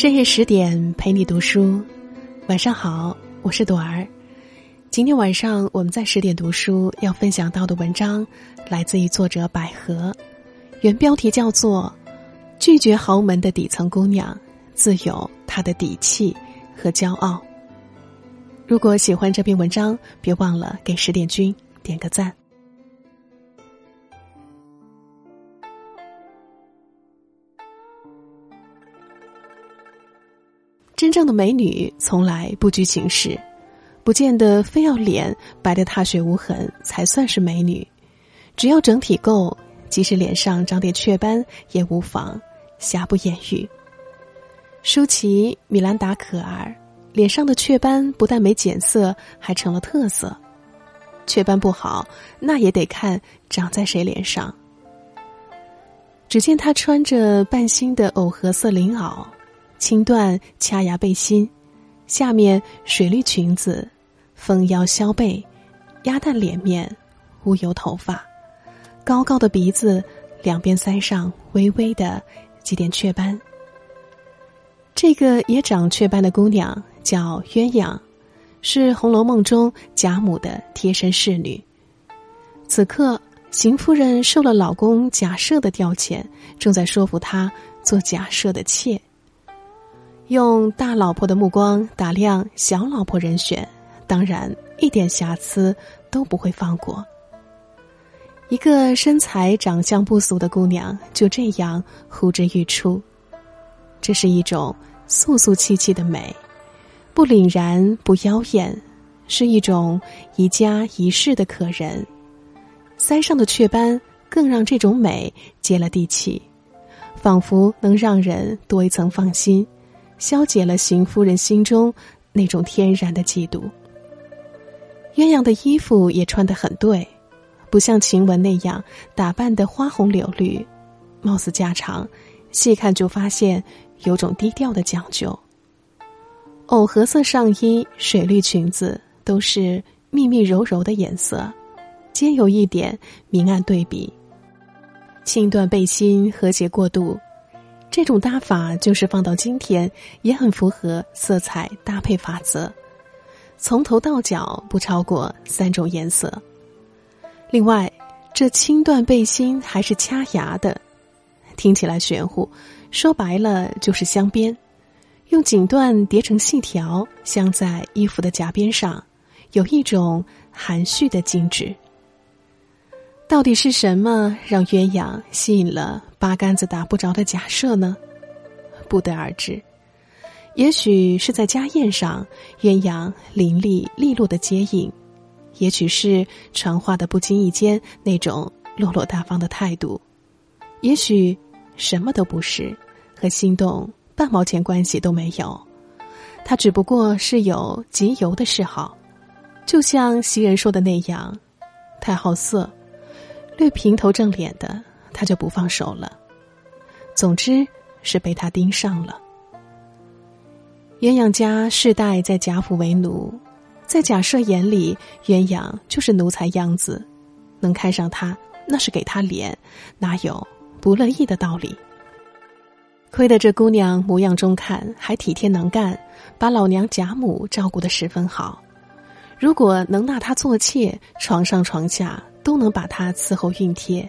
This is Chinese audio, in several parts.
深夜十点陪你读书，晚上好，我是朵儿。今天晚上我们在十点读书要分享到的文章，来自于作者百合，原标题叫做《拒绝豪门的底层姑娘，自有她的底气和骄傲》。如果喜欢这篇文章，别忘了给十点君点个赞。真正的美女从来不拘形式，不见得非要脸白的踏雪无痕才算是美女，只要整体够，即使脸上长点雀斑也无妨，瑕不掩瑜。舒淇、米兰达、可儿脸上的雀斑不但没减色，还成了特色。雀斑不好，那也得看长在谁脸上。只见她穿着半新的藕荷色绫袄。轻缎掐牙背心，下面水绿裙子，丰腰削背，鸭蛋脸面，乌油头发，高高的鼻子，两边腮上微微的几点雀斑。这个也长雀斑的姑娘叫鸳鸯，是《红楼梦》中贾母的贴身侍女。此刻，邢夫人受了老公贾赦的调遣，正在说服她做贾赦的妾。用大老婆的目光打量小老婆人选，当然一点瑕疵都不会放过。一个身材长相不俗的姑娘就这样呼之欲出，这是一种素素气气的美，不凛然不妖艳，是一种宜家宜室的可人。腮上的雀斑更让这种美接了地气，仿佛能让人多一层放心。消解了邢夫人心中那种天然的嫉妒。鸳鸯的衣服也穿得很对，不像晴雯那样打扮的花红柳绿，貌似家常，细看就发现有种低调的讲究。藕荷色上衣、水绿裙子都是密密柔柔的颜色，皆有一点明暗对比。轻缎背心和谐过渡。这种搭法就是放到今天也很符合色彩搭配法则，从头到脚不超过三种颜色。另外，这轻缎背心还是掐牙的，听起来玄乎，说白了就是镶边，用锦缎叠成细条，镶在衣服的夹边上，有一种含蓄的精致。到底是什么让鸳鸯吸引了八竿子打不着的假设呢？不得而知。也许是在家宴上，鸳鸯伶俐利落的接应；也许是传话的不经意间那种落落大方的态度；也许什么都不是，和心动半毛钱关系都没有。他只不过是有集邮的嗜好，就像袭人说的那样，太好色。略平头正脸的，他就不放手了。总之是被他盯上了。鸳鸯家世代在贾府为奴，在贾赦眼里，鸳鸯就是奴才样子，能看上他那是给他脸，哪有不乐意的道理？亏得这姑娘模样中看，还体贴能干，把老娘贾母照顾的十分好。如果能纳她做妾，床上床下。都能把她伺候熨帖，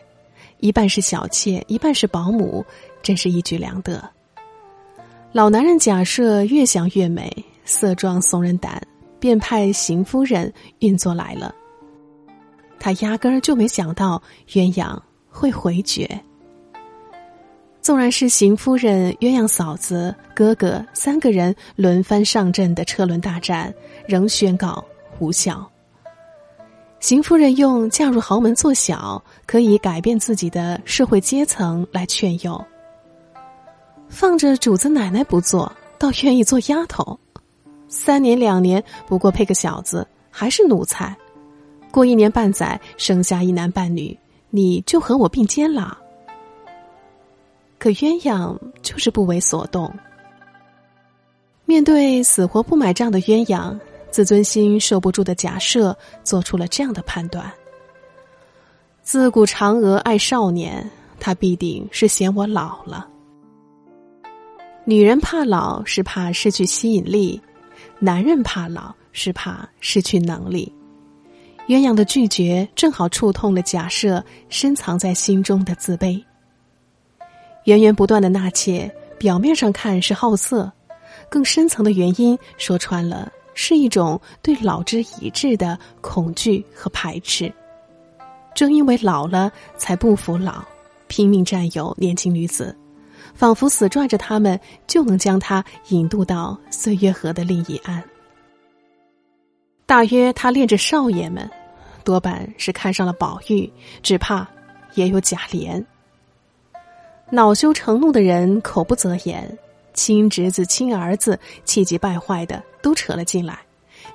一半是小妾，一半是保姆，真是一举两得。老男人假设越想越美，色壮怂人胆，便派邢夫人运作来了。他压根儿就没想到鸳鸯会回绝。纵然是邢夫人、鸳鸯嫂子、哥哥三个人轮番上阵的车轮大战，仍宣告无效。邢夫人用嫁入豪门做小可以改变自己的社会阶层来劝诱，放着主子奶奶不做，倒愿意做丫头，三年两年不过配个小子，还是奴才，过一年半载生下一男半女，你就和我并肩了。可鸳鸯就是不为所动，面对死活不买账的鸳鸯。自尊心受不住的假设，做出了这样的判断：自古嫦娥爱少年，她必定是嫌我老了。女人怕老是怕失去吸引力，男人怕老是怕失去能力。鸳鸯的拒绝正好触痛了假设深藏在心中的自卑。源源不断的纳妾，表面上看是好色，更深层的原因说穿了是一种对老之已至的恐惧和排斥。正因为老了，才不服老，拼命占有年轻女子。仿佛死拽着他们，就能将他引渡到岁月河的另一岸。大约他恋着少爷们，多半是看上了宝玉，只怕也有贾琏。恼羞成怒的人口不择言，亲侄子、亲儿子气急败坏的都扯了进来，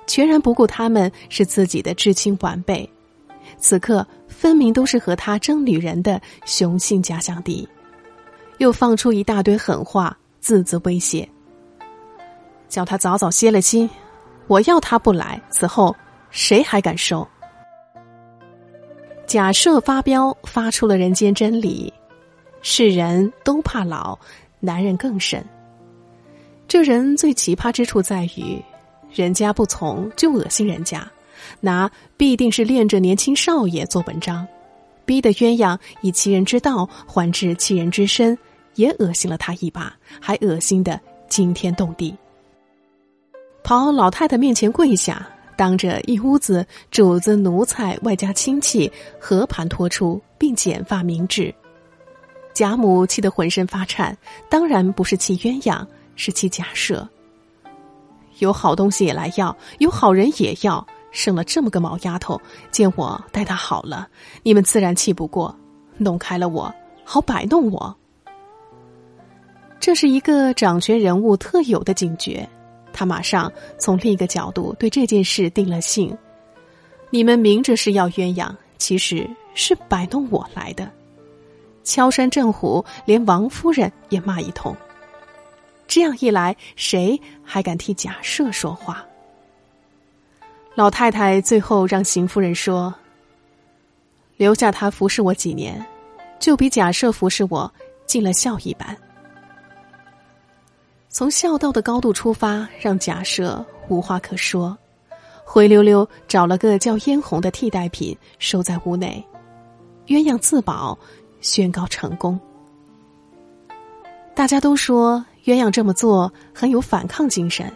全然不顾他们是自己的至亲晚辈，此刻分明都是和他争女人的雄性假想敌。又放出一大堆狠话，字字威胁，叫他早早歇了心。我要他不来，此后谁还敢收？假设发飙，发出了人间真理：世人都怕老，男人更甚。这人最奇葩之处在于，人家不从就恶心人家，拿必定是恋着年轻少爷做文章，逼得鸳鸯以其人之道还治其人之身。也恶心了他一把，还恶心的惊天动地。跑老太太面前跪下，当着一屋子主子奴才外加亲戚和盘托出，并剪发明志。贾母气得浑身发颤，当然不是气鸳鸯，是其假设。有好东西也来要，有好人也要，生了这么个毛丫头，见我待她好了，你们自然气不过，弄开了我，好摆弄我。这是一个掌权人物特有的警觉，他马上从另一个角度对这件事定了性。你们明着是要鸳鸯，其实是摆弄我来的，敲山震虎，连王夫人也骂一通。这样一来，谁还敢替贾赦说话？老太太最后让邢夫人说：“留下他服侍我几年，就比贾赦服侍我尽了孝一般。”从孝道的高度出发，让假设无话可说，灰溜溜找了个叫嫣红的替代品收在屋内，鸳鸯自保，宣告成功。大家都说鸳鸯这么做很有反抗精神，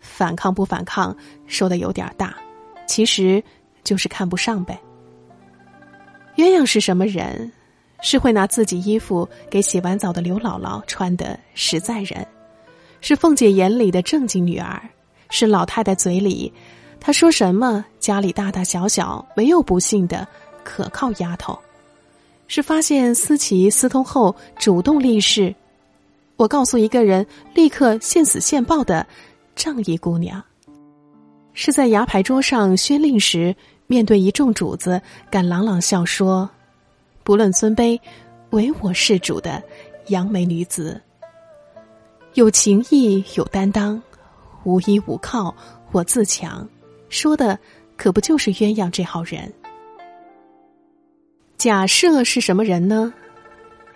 反抗不反抗说的有点大，其实就是看不上呗。鸳鸯是什么人？是会拿自己衣服给洗完澡的刘姥姥穿的实在人。是凤姐眼里的正经女儿，是老太太嘴里，她说什么家里大大小小没有不幸的可靠丫头，是发现思琪私通后主动立誓，我告诉一个人立刻现死现报的仗义姑娘，是在牙牌桌上宣令时面对一众主子敢朗朗笑说，不论尊卑，唯我是主的杨梅女子。有情义，有担当，无依无靠，我自强。说的可不就是鸳鸯这号人？假设是什么人呢？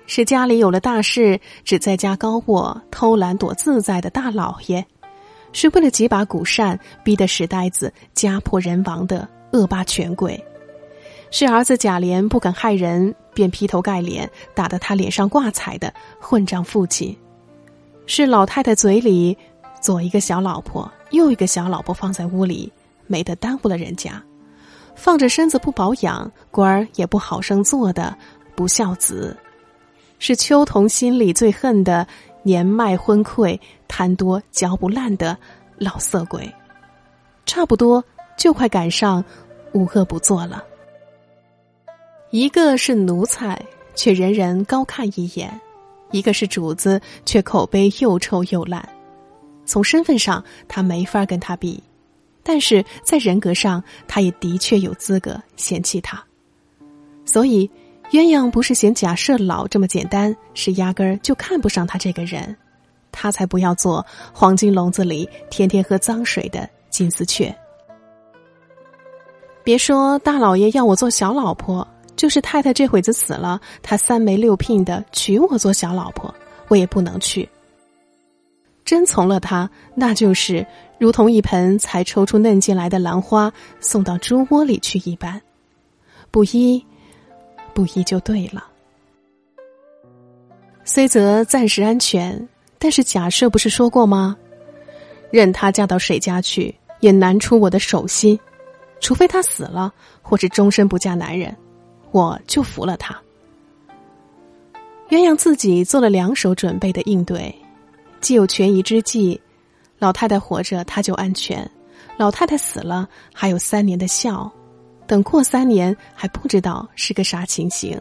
是家里有了大事，只在家高卧、偷懒躲自在的大老爷，是为了几把古扇逼得史呆子家破人亡的恶霸权贵，是儿子贾琏不敢害人，便劈头盖脸打得他脸上挂彩的混账父亲。是老太太嘴里，左一个小老婆，右一个小老婆放在屋里，没得耽误了人家，放着身子不保养，官儿也不好生做的不孝子，是秋桐心里最恨的年迈昏聩、贪多嚼不烂的老色鬼，差不多就快赶上无恶不作了。一个是奴才，却人人高看一眼。一个是主子，却口碑又臭又烂，从身份上他没法跟他比，但是在人格上，他也的确有资格嫌弃他。所以，鸳鸯不是嫌假设老这么简单，是压根儿就看不上他这个人，他才不要做黄金笼子里天天喝脏水的金丝雀。别说大老爷要我做小老婆。就是太太这会子死了，他三媒六聘的娶我做小老婆，我也不能去。真从了他，那就是如同一盆才抽出嫩茎来的兰花送到猪窝里去一般。不依，不依就对了。虽则暂时安全，但是假设不是说过吗？任他嫁到谁家去，也难出我的手心，除非他死了，或是终身不嫁男人，我就服了他。鸳鸯自己做了两手准备的应对，既有权宜之计，老太太活着他就安全，老太太死了还有三年的孝，等过三年还不知道是个啥情形。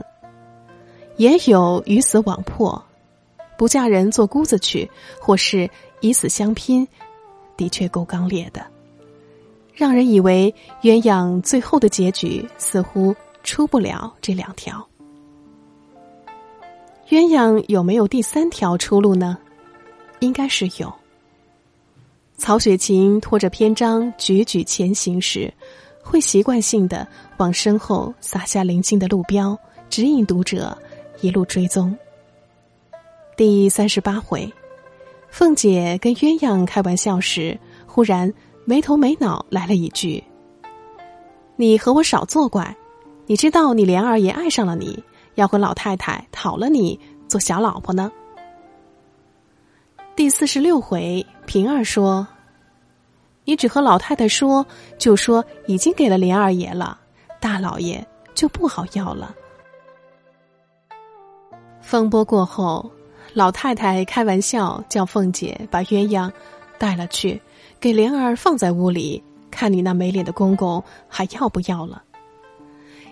也有鱼死网破，不嫁人做姑子去，或是以死相拼，的确够刚烈的，让人以为鸳鸯最后的结局似乎出不了这两条。鸳鸯有没有第三条出路呢？应该是有。曹雪芹拖着篇章踽踽前行时，会习惯性的往身后撒下临近的路标，指引读者。一路追踪。第三十八回，凤姐跟鸳鸯开玩笑时，忽然没头没脑来了一句：“你和我少作怪，你知道你莲二爷爱上了你，要和老太太讨了你做小老婆呢。”第四十六回，平儿说：“你只和老太太说，就说已经给了莲二爷了，大老爷就不好要了。”风波过后，老太太开玩笑叫凤姐把鸳鸯带了去，给莲儿放在屋里，看你那没脸的公公还要不要了。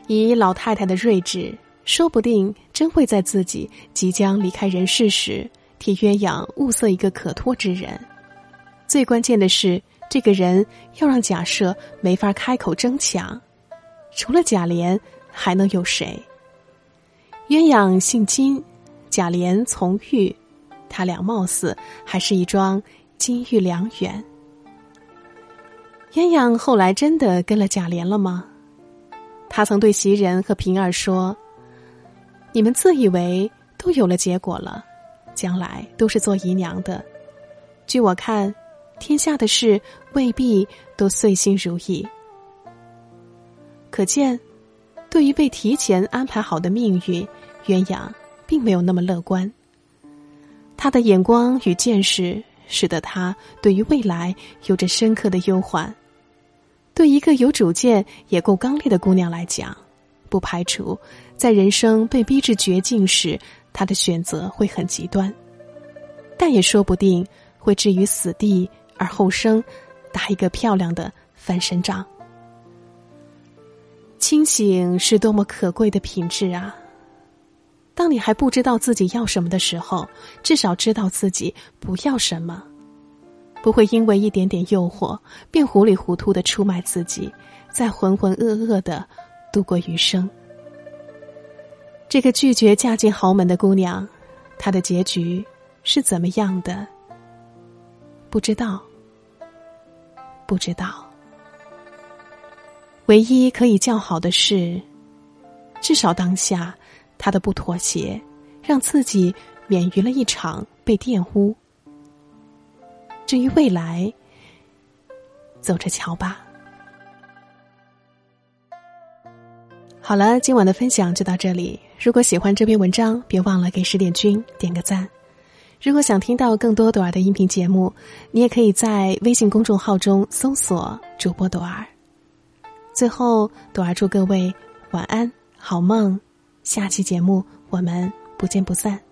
以老太太的睿智，说不定真会在自己即将离开人世时，替鸳鸯物色一个可托之人。最关键的是，这个人要让贾赦没法开口争抢，除了贾琏，还能有谁？鸳鸯姓金。贾琏从玉，他俩貌似还是一桩金玉良缘。鸳鸯后来真的跟了贾琏了吗？他曾对袭人和平儿说：“你们自以为都有了结果了，将来都是做姨娘的。据我看，天下的事未必都遂心如意。可见，对于被提前安排好的命运，鸳鸯。”并没有那么乐观。他的眼光与见识，使得他对于未来有着深刻的忧患。对一个有主见也够刚烈的姑娘来讲，不排除在人生被逼至绝境时，她的选择会很极端，但也说不定会置于死地而后生，打一个漂亮的翻身仗。清醒是多么可贵的品质啊！当你还不知道自己要什么的时候，至少知道自己不要什么，不会因为一点点诱惑便糊里糊涂的出卖自己，再浑浑噩噩的度过余生。这个拒绝嫁进豪门的姑娘，她的结局是怎么样的？不知道，不知道。唯一可以叫好的是，至少当下。他的不妥协，让自己免于了一场被玷污。至于未来，走着瞧吧。好了，今晚的分享就到这里。如果喜欢这篇文章，别忘了给十点君点个赞。如果想听到更多朵儿的音频节目，你也可以在微信公众号中搜索主播朵儿。最后，朵儿祝各位晚安，好梦。下期节目，我们不见不散。